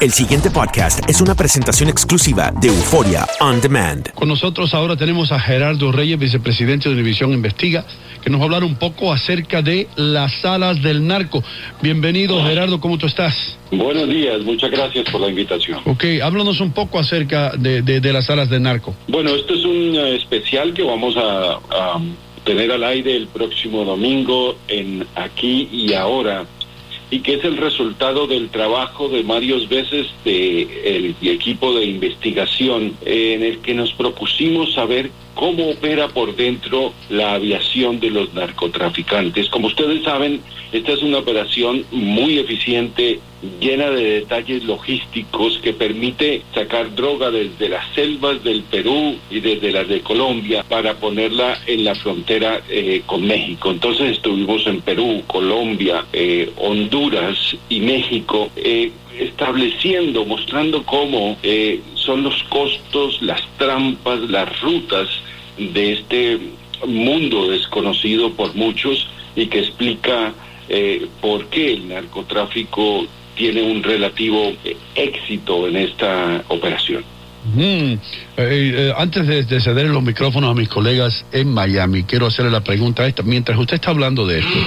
El siguiente podcast es una presentación exclusiva de Euforia On Demand. Con nosotros ahora tenemos a Gerardo Reyes, vicepresidente de Univisión Investiga, que nos va a hablar un poco acerca de las salas del narco. Bienvenido, Gerardo, ¿cómo tú estás? Buenos días, muchas gracias por la invitación. Ok, háblanos un poco acerca de, de, las salas del narco. Bueno, esto es un eh, especial que vamos a, a tener al aire el próximo domingo en Aquí y Ahora y que es el resultado del trabajo de varios veces de el equipo de investigación en el que nos propusimos saber cómo opera por dentro la aviación de los narcotraficantes. Como ustedes saben, esta es una operación muy eficiente, llena de detalles logísticos que permite sacar droga desde las selvas del Perú y desde las de Colombia para ponerla en la frontera eh, con México. Entonces estuvimos en Perú, Colombia, eh, Honduras y México. Eh, estableciendo, mostrando cómo son los costos, las trampas, las rutas de este mundo desconocido por muchos y que explica eh, por qué el narcotráfico tiene un relativo éxito en esta operación. Mm. Eh, eh, antes de, ceder los micrófonos a mis colegas en Miami, quiero hacerle la pregunta esta. Mientras usted está hablando de esto,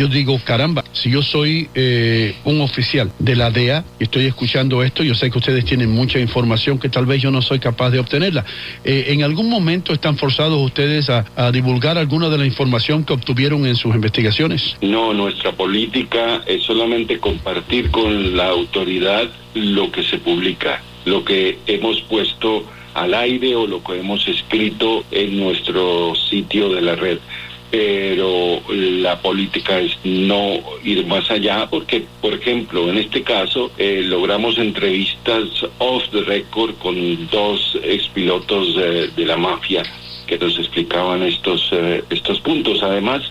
yo digo, caramba, si yo soy eh, un oficial de la DEA y estoy escuchando esto, yo sé que ustedes tienen mucha información que tal vez yo no soy capaz de obtenerla. ¿En algún momento están forzados ustedes a divulgar alguna de la información que obtuvieron en sus investigaciones? No, nuestra política es solamente compartir con la autoridad lo que se publica lo que hemos puesto al aire o lo que hemos escrito en nuestro sitio de la red. Pero la política es no ir más allá porque, por ejemplo, en este caso eh, logramos entrevistas off the record con dos expilotos de, de la mafia que nos explicaban estos, eh, estos puntos. Además,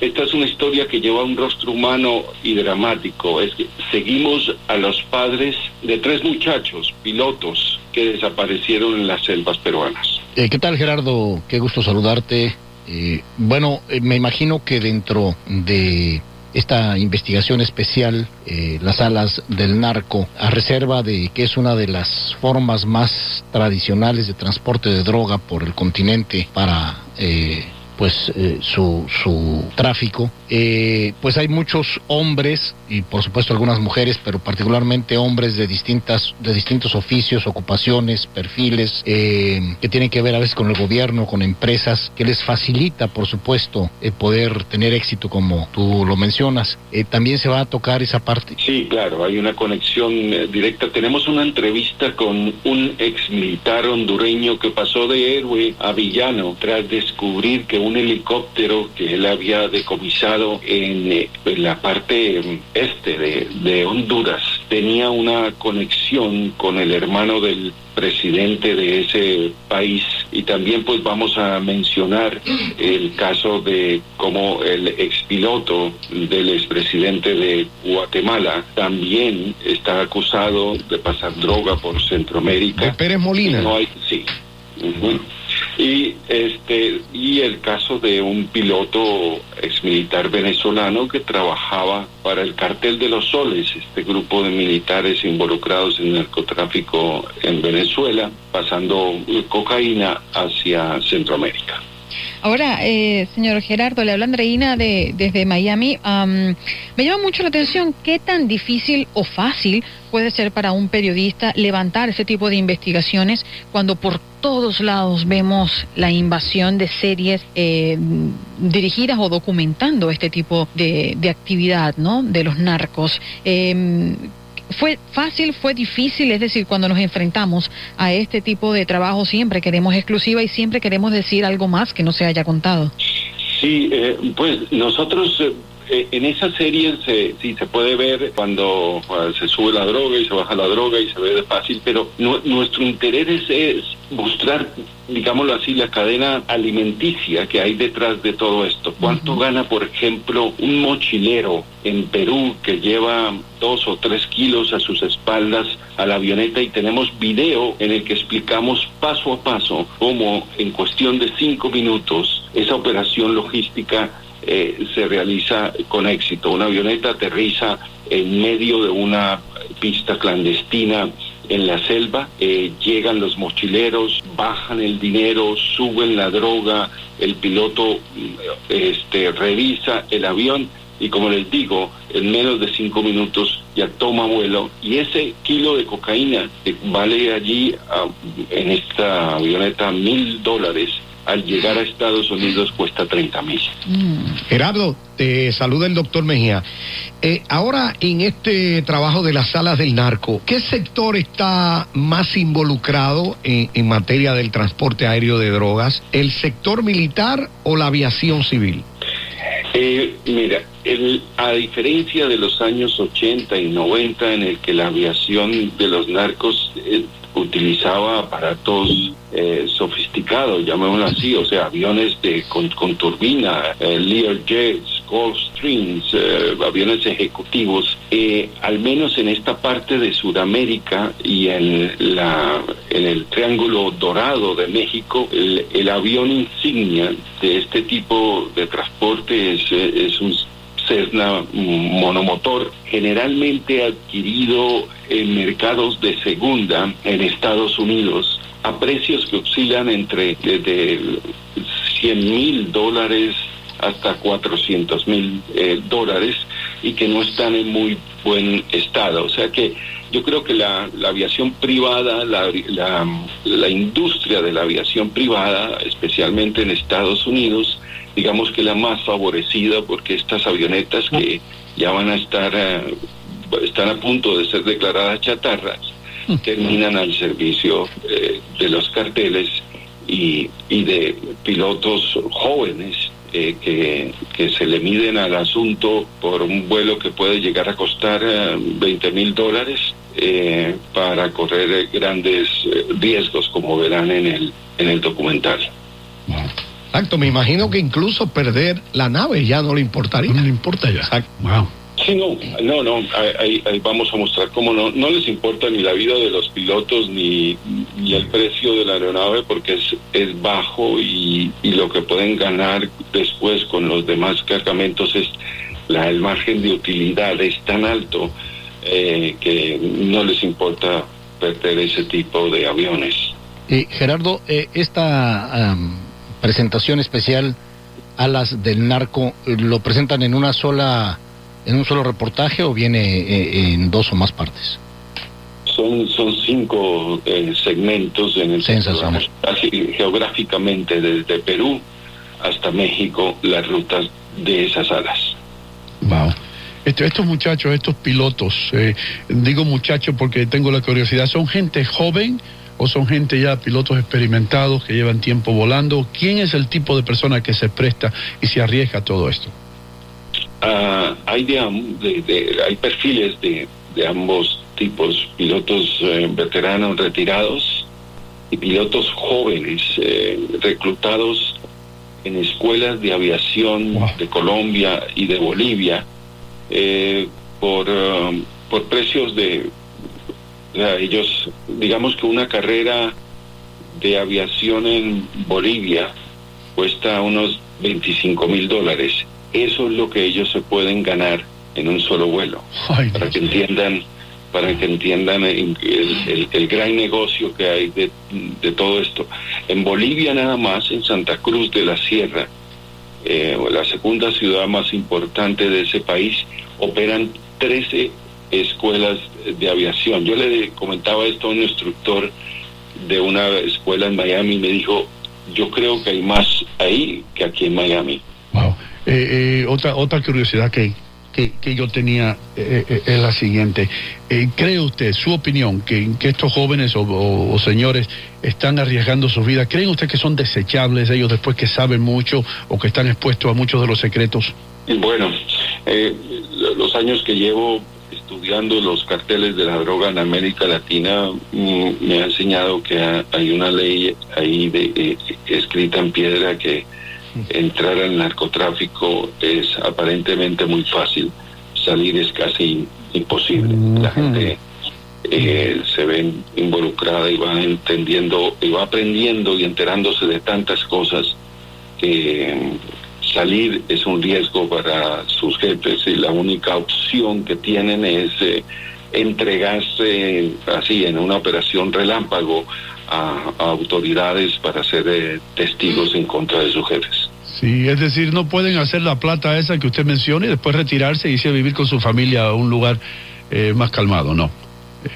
esta es una historia que lleva un rostro humano y dramático. Es que seguimos a los padres de tres muchachos, pilotos, que desaparecieron en las selvas peruanas. Eh, ¿Qué tal, Gerardo? Qué gusto saludarte. Eh, bueno, eh, me imagino que dentro de esta investigación especial, las alas del narco, a reserva de que es una de las formas más tradicionales de transporte de droga por el continente para pues eh, su, su tráfico. Eh, pues hay muchos hombres y por supuesto algunas mujeres, pero particularmente hombres de distintas de distintos oficios, ocupaciones, perfiles eh, que tienen que ver a veces con el gobierno, con empresas que les facilita, por supuesto, poder tener éxito como tú lo mencionas. También se va a tocar esa parte. Sí, claro, hay una conexión directa. Tenemos una entrevista con un ex militar hondureño que pasó de héroe a villano tras descubrir que un un helicóptero que él había decomisado en, eh, la parte mm, este de, de Honduras. Tenía una conexión con el hermano del presidente de ese país y también pues vamos a mencionar el caso de cómo el expiloto del expresidente de Guatemala también está acusado de pasar droga por Centroamérica. Pérez Molina. No hay, sí. Y este y el caso de un piloto exmilitar venezolano que trabajaba para el cartel de los soles, este grupo de militares involucrados en narcotráfico en Venezuela, pasando cocaína hacia Centroamérica. Ahora, eh, señor Gerardo, le habla Andreina de, desde Miami. me llama mucho la atención qué tan difícil o fácil puede ser para un periodista levantar ese tipo de investigaciones cuando por todos lados vemos la invasión de series eh, dirigidas o documentando este tipo de, de actividad, ¿no? De los narcos. Eh, ¿Fue fácil, fue difícil? Es decir, cuando nos enfrentamos a este tipo de trabajo siempre queremos exclusiva y siempre queremos decir algo más que no se haya contado. Sí, eh, pues nosotros eh, en esa serie se, sí se puede ver cuando se sube la droga y se baja la droga y se ve de fácil, pero nuestro interés es, mostrar, digámoslo así, la cadena alimenticia que hay detrás de todo esto. ¿Cuánto gana, por ejemplo, un mochilero en Perú que lleva dos o tres kilos a sus espaldas a la avioneta y tenemos video en el que explicamos paso a paso cómo en cuestión de cinco minutos esa operación logística eh, se realiza con éxito. Una avioneta aterriza en medio de una pista clandestina en la selva, eh, llegan los mochileros, bajan el dinero, suben la droga, el piloto este, revisa el avión y como les digo, en menos de cinco minutos ya toma vuelo y ese kilo de cocaína que vale allí ah, en esta avioneta mil dólares al llegar a Estados Unidos cuesta 30 mil. Gerardo, te saluda el doctor Mejía. Eh, ahora, en este trabajo de las salas del narco, ¿qué sector está más involucrado en materia del transporte aéreo de drogas? ¿El sector militar o la aviación civil? Eh, mira, el, a diferencia de los años 80 y 90 en el que la aviación de los narcos eh, utilizaba aparatos eh, sofisticados, llamémoslo así, o sea, aviones de, con, con turbina, eh, Learjets, Gulfstreams, eh, aviones ejecutivos, eh, al menos en esta parte de Sudamérica y en, la, en el Triángulo Dorado de México, el, el avión insignia de este tipo de transporte es, eh, un Cessna monomotor, generalmente adquirido en mercados de segunda en Estados Unidos a precios que oscilan entre desde 100 mil dólares hasta 400 mil eh, dólares y que no están en muy buen estado. O sea que yo creo que la, la aviación privada, la, la, la industria de la aviación privada, especialmente en Estados Unidos, digamos que la más favorecida porque estas avionetas que ya van a estar, eh, están a punto de ser declaradas chatarras, terminan al servicio eh, de los carteles y, y de pilotos jóvenes eh, que, que se le miden al asunto por un vuelo que puede llegar a costar eh, 20 mil dólares eh, para correr eh, grandes eh, riesgos, como verán en el, en el documental. Exacto, me imagino que incluso perder la nave ya no le importaría. No le importa ya. Exacto. Wow. Sí, no, no, no, ahí, vamos a mostrar cómo no, no les importa ni la vida de los pilotos ni, ni el precio de la aeronave porque es, es bajo y, y lo que pueden ganar después con los demás cargamentos es la, el margen de utilidad es tan alto eh, que no les importa perder ese tipo de aviones. Eh, Gerardo, eh, esta presentación especial Alas del Narco, ¿lo presentan en una sola, en un solo reportaje o viene eh, en dos o más partes? Son, son cinco eh, segmentos en el que Sensacional. geográficamente desde Perú hasta México las rutas de esas alas. Wow. Este- estos muchachos, estos pilotos, eh, digo muchachos porque tengo la curiosidad, ¿son gente joven o son gente ya pilotos experimentados que llevan tiempo volando? ¿Quién es el tipo de persona que se presta y se arriesga a todo esto? Ah, hay, de, de- de- hay perfiles de, de ambos tipos, pilotos eh, veteranos retirados y pilotos jóvenes eh, reclutados en escuelas de aviación Wow. de Colombia y de Bolivia eh, por, um, por precios de o sea, ellos digamos que una carrera de aviación en Bolivia cuesta unos 25 mil dólares eso es lo que ellos se pueden ganar en un solo vuelo Ay, para que entiendan para que entiendan el, el- el gran negocio que hay de, de todo esto. En Bolivia nada más, en Santa Cruz de la Sierra, eh, la segunda ciudad más importante de ese país, operan 13 escuelas de aviación. Yo le comentaba esto a un instructor de una escuela en Miami y me dijo, yo creo que hay más ahí que aquí en Miami. Eh, eh, otra, otra curiosidad que, que, yo tenía eh, eh, es la siguiente. Eh, ¿Cree usted, su opinión, que, estos jóvenes o, señores están arriesgando sus vidas? ¿Creen usted que son desechables ellos después que saben mucho o que están expuestos a muchos de los secretos? Bueno, eh, los años que llevo estudiando los carteles de la droga en América Latina mm, me ha enseñado que ha- hay una ley ahí de, eh, escrita en piedra que entrar al narcotráfico es aparentemente muy fácil, salir es casi imposible. La gente eh, se ve involucrada y va entendiendo y va aprendiendo y enterándose de tantas cosas que mm, salir es un riesgo para sus jefes y la única opción que tienen es eh, entregarse así en una operación relámpago a, autoridades para ser eh, testigos en contra de sus jefes. Sí, es decir, no pueden hacer la plata esa que usted menciona y después retirarse y irse a vivir con su familia a un lugar eh, más calmado, ¿no?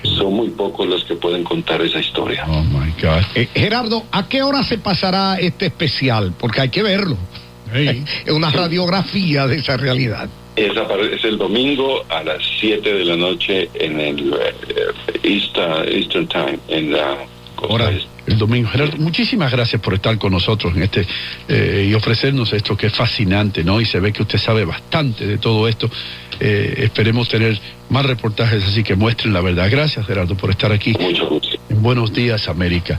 Son muy pocos los que pueden contar esa historia. Oh my God. Eh, Gerardo, ¿a qué hora se pasará este especial? Porque hay que verlo. Es una radiografía de esa realidad. Es, es, el domingo a las 7 de la noche en el uh, Eastern Time, en la Ahora, el domingo. Gerardo, muchísimas gracias por estar con nosotros en este eh, y ofrecernos esto que es fascinante, ¿no? Y se ve que usted sabe bastante de todo esto. Eh, esperemos tener más reportajes así que muestren la verdad. Gracias, Gerardo, por estar aquí. En Buenos Días, América.